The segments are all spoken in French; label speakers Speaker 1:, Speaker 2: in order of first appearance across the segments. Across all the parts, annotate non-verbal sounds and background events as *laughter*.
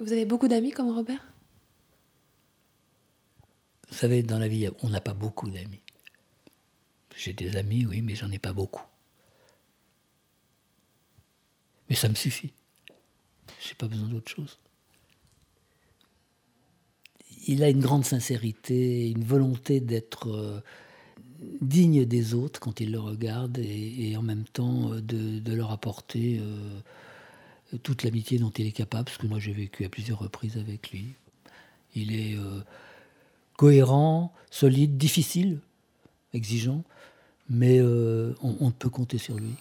Speaker 1: Vous avez beaucoup d'amis comme Robert?
Speaker 2: Vous savez, dans la vie, on n'a pas beaucoup d'amis. J'ai des amis, oui, mais j'en ai pas beaucoup. Mais ça me suffit. J'ai pas besoin d'autre chose. Il a une grande sincérité, une volonté d'être euh, digne des autres quand il le regarde et, en même temps euh, de, leur apporter euh, toute l'amitié dont il est capable, parce que moi j'ai vécu à plusieurs reprises avec lui. Il est cohérent, solide, difficile, exigeant, mais on, peut compter sur lui.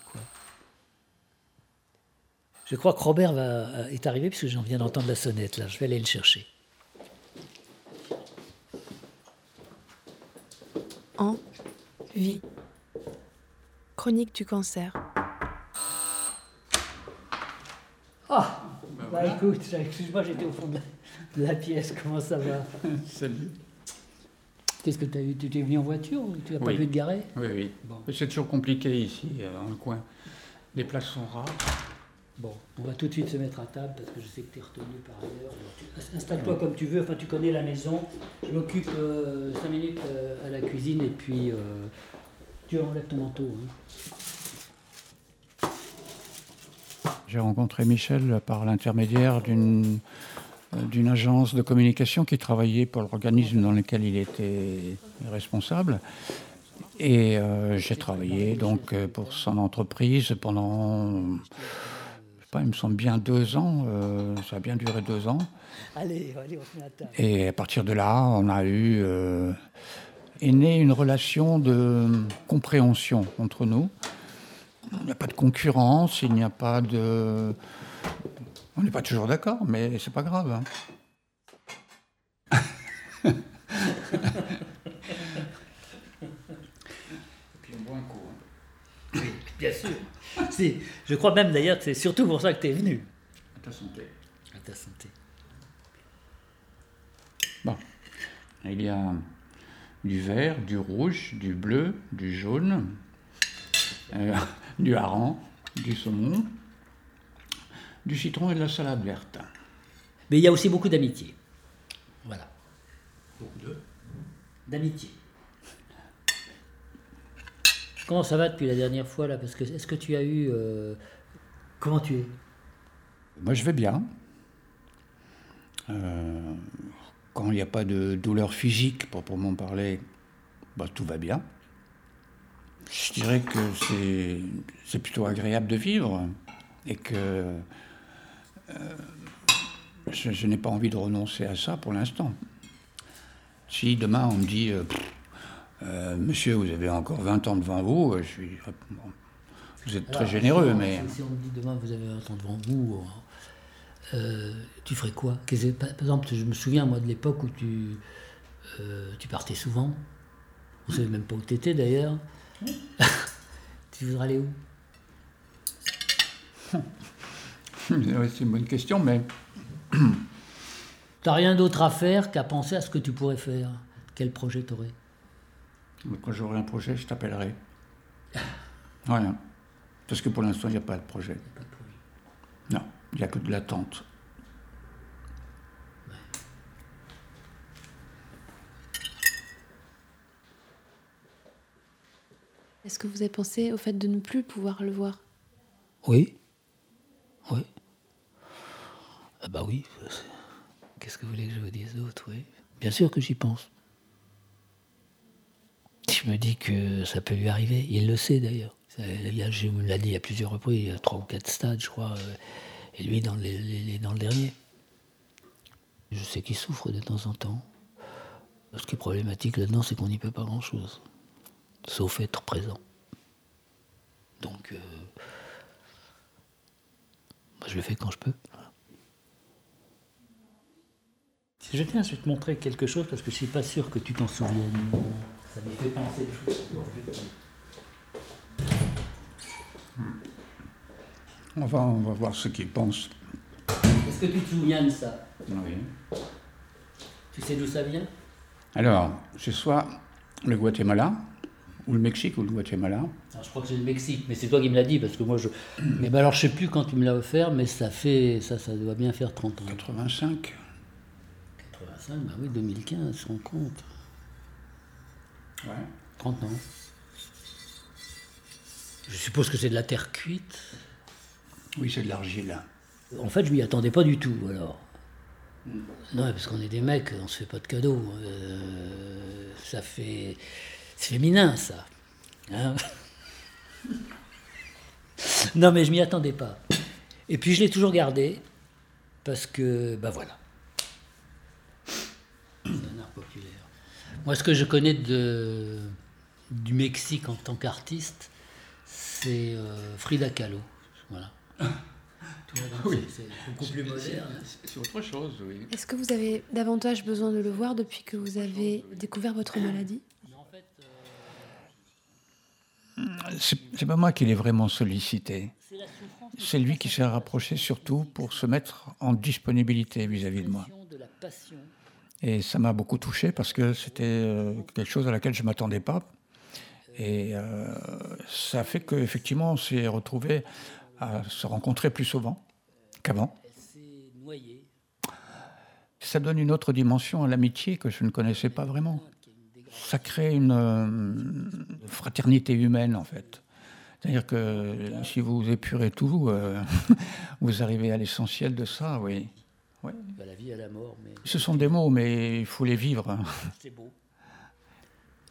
Speaker 2: Je crois que Robert va, est arrivé puisque j'en viens d'entendre la sonnette là. Je vais aller le chercher.
Speaker 1: En vie. Chronique du cancer.
Speaker 2: Bah écoute, *laughs* excuse-moi, j'étais au fond de la, pièce. Comment ça va *laughs*
Speaker 3: Salut.
Speaker 2: Qu'est-ce que tu as eu? Tu es venu en voiture ou tu n'as pas vu de garer
Speaker 3: Oui, oui. C'est toujours compliqué ici, euh, dans le coin. Les places sont rares.
Speaker 2: Bon, on va tout de suite se mettre à table parce que je sais que tu es retenu par ailleurs. Installe-toi comme tu veux, enfin tu connais la maison. Je m'occupe 5 euh, minutes euh, à la cuisine et puis euh, tu enlèves ton manteau.
Speaker 3: Hein. J'ai rencontré Michel par l'intermédiaire d'une d'une agence de communication qui travaillait pour l'organisme dans lequel il était responsable. Et j'ai travaillé donc pour son entreprise pendant pas, il me semble bien deux ans. Euh, ça a bien duré deux ans.
Speaker 2: Allez, allez, on.
Speaker 3: Et à partir de là, on a eu. Euh, est née une relation de compréhension entre nous. Il n'y a pas de concurrence, il n'y a pas de. On n'est pas toujours d'accord, mais c'est pas grave. Hein. Et puis on boit un coup.
Speaker 2: Oui, bien sûr je crois même d'ailleurs que c'est surtout pour ça que tu es venu.
Speaker 3: À ta santé.
Speaker 2: À ta santé.
Speaker 3: Bon. Il y a du vert, du rouge, du bleu, du jaune, euh, du hareng, du saumon, du citron et de la salade verte.
Speaker 2: Mais il y a aussi beaucoup d'amitié. Voilà.
Speaker 3: Beaucoup de?
Speaker 2: D'amitié. Comment ça va depuis la dernière fois là? Parce que est-ce que tu as eu euh, comment tu es?
Speaker 3: Moi, je vais bien. Euh, quand il n'y a pas de douleur physique, pour m'en parler, bah, tout va bien. Je dirais que c'est plutôt agréable de vivre et que euh, je, n'ai pas envie de renoncer à ça pour l'instant. Si demain on me dit euh, monsieur, vous avez encore 20 ans devant vous. Euh, je suis, vous êtes très généreux, mais.
Speaker 2: Si on me dit demain, vous avez 20 ans devant vous, euh, tu ferais quoi? Par exemple, je me souviens, moi, de l'époque où tu, tu partais souvent. Vous savez même pas où tu étais d'ailleurs. *laughs* tu voudrais aller où? *laughs*
Speaker 3: C'est une bonne question, mais. *clears throat*
Speaker 2: T'as rien d'autre à faire qu'à penser à ce que tu pourrais faire. Quel projet t'aurais?
Speaker 3: Quand j'aurai un projet, je t'appellerai. Voilà. Parce que pour l'instant, il n'y a pas de projet. Non, il n'y a que de l'attente.
Speaker 1: Est-ce que vous avez pensé au fait de ne plus pouvoir le voir?
Speaker 2: Oui. Oui. Ah bah oui. Qu'est-ce que vous voulez que je vous dise d'autre, oui. Bien sûr que j'y pense. Je me dis que ça peut lui arriver. Il le sait d'ailleurs. Je me l'a dit à plusieurs reprises, il y a trois ou quatre stades, je crois. Euh, et lui, dans, dans le dernier. Je sais qu'il souffre de temps en temps. Ce qui est problématique là-dedans, c'est qu'on n'y peut pas grand-chose. Sauf être présent. Donc, euh, moi, je le fais quand je peux. Si je tiens, je vais te montrer quelque chose parce que je ne suis pas sûr que tu t'en souviennes. Ça me fait penser des choses.
Speaker 3: On va, on va voir ce qu'il pense.
Speaker 2: Est-ce que tu te souviens de ça?
Speaker 3: Oui.
Speaker 2: Tu sais d'où ça vient?
Speaker 3: Alors, c'est soit le Guatemala Ou le Mexique ou le Guatemala
Speaker 2: Je crois que c'est le Mexique, mais c'est toi qui me l'as dit, parce que moi je. Mais ben alors je sais plus quand tu me l'as offert, mais ça fait. Ça, ça doit bien faire 30 ans.
Speaker 3: 85
Speaker 2: 85, bah oui, 2015, on compte.
Speaker 3: Ouais.
Speaker 2: 30 ans. Je suppose que c'est de la terre cuite.
Speaker 3: Oui, c'est de l'argile.
Speaker 2: En fait, je m'y attendais pas du tout, alors. Non, parce qu'on est des mecs, on se fait pas de cadeaux. Euh, ça fait. C'est féminin, ça. Hein non, mais je m'y attendais pas. Et puis je l'ai toujours gardé, parce que, ben voilà. C'est un art populaire. Moi, ce que je connais de, du Mexique en tant qu'artiste, c'est euh, Frida Kahlo. Voilà. C'est beaucoup plus moderne.
Speaker 3: C'est autre chose, oui.
Speaker 1: Est-ce que vous avez davantage besoin de le voir depuis que vous avez découvert votre maladie?
Speaker 3: C'est pas moi qui l'ai vraiment sollicité. C'est lui qui s'est rapproché surtout pour se mettre en disponibilité vis-à-vis de moi. Et ça m'a beaucoup touché parce que c'était euh, quelque chose à laquelle je ne m'attendais pas. Et euh, ça fait qu'effectivement, on s'est retrouvé à se rencontrer plus souvent qu'avant. Ça donne une autre dimension à l'amitié que je ne connaissais pas vraiment. Ça crée une euh, fraternité humaine, en fait. C'est-à-dire que si vous épurez tout, euh, *laughs* vous arrivez à l'essentiel de ça, oui.
Speaker 2: Bah, la vie à la mort. Mais...
Speaker 3: Ce sont des mots, mais il faut les vivre.
Speaker 2: C'est beau.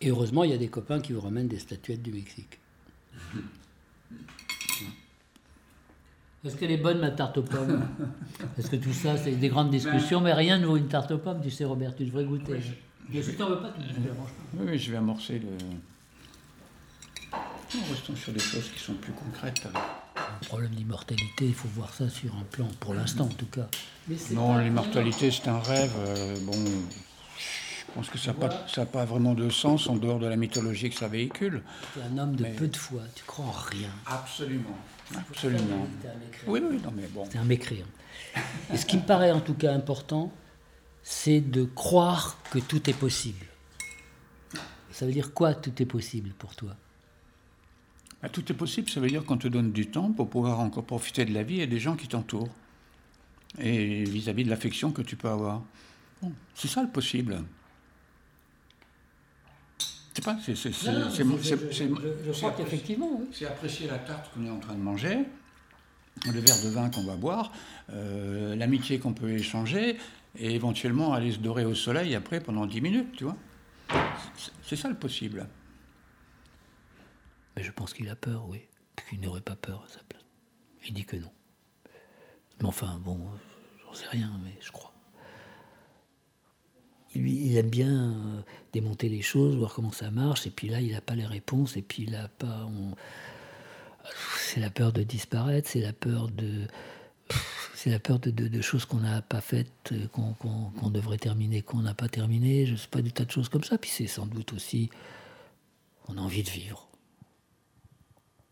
Speaker 2: Et heureusement, il y a des copains qui vous ramènent des statuettes du Mexique. *laughs* Est-ce qu'elle est bonne, ma tarte aux pommes? Est-ce que tout ça, c'est des grandes discussions, mais rien ne vaut une tarte aux pommes, tu sais, Robert, tu devrais goûter. Oui, je... si veux pas, tu
Speaker 3: Oui, oui, je vais amorcer le. restons sur des choses qui sont plus concrètes.
Speaker 2: Le problème d'immortalité, il faut voir ça sur un plan, pour l'instant en tout cas.
Speaker 3: non, l'immortalité, c'est un rêve. Euh, bon, je pense que ça n'a pas, pas, vraiment de sens en dehors de la mythologie que ça véhicule.
Speaker 2: Tu es un homme de peu de foi, tu crois en rien.
Speaker 3: Absolument. Absolument. Oui, oui, non, mais bon.
Speaker 2: C'est un mécréant. Et ce qui me paraît en tout cas important, c'est de croire que tout est possible. Ça veut dire quoi tout est possible pour toi?
Speaker 3: Bah, Tout est possible, ça veut dire qu'on te donne du temps pour pouvoir encore profiter de la vie et des gens qui t'entourent. Et vis-à-vis de l'affection que tu peux avoir. c'est ça le possible.
Speaker 2: Je pas, c'est. Je crois qu'effectivement.
Speaker 3: C'est apprécier la tarte qu'on est en train de manger, le verre de vin qu'on va boire, euh, l'amitié qu'on peut échanger, et éventuellement aller se dorer au soleil après pendant 10 minutes, tu vois. C'est ça le possible.
Speaker 2: Mais je pense qu'il a peur, oui. Qu'il n'aurait pas peur à sa place. Il dit que non. Mais enfin, bon, j'en sais rien, mais je crois il aime bien euh, démonter les choses, voir comment ça marche, et puis là, il n'a pas les réponses, et puis il n'a pas. C'est la peur de disparaître, c'est la peur de. C'est la peur de, choses qu'on n'a pas faites, euh, qu'on devrait terminer, qu'on n'a pas terminé, je sais pas, du tas de choses comme ça. Puis c'est sans doute aussi. On a envie de vivre.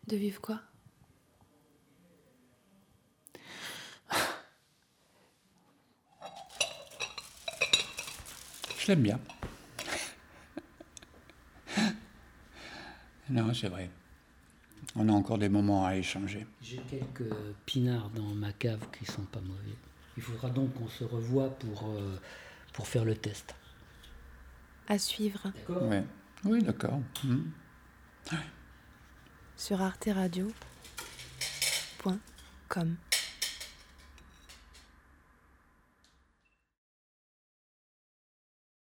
Speaker 1: De vivre quoi?
Speaker 3: Je l'aime bien. non, c'est vrai. On a encore des moments à échanger.
Speaker 2: J'ai quelques pinards dans ma cave qui sont pas mauvais. Il faudra donc qu'on se revoie pour, euh, pour faire le test.
Speaker 1: À suivre.
Speaker 3: D'accord? Oui, d'accord. Hmm.
Speaker 1: Sur arteradio.com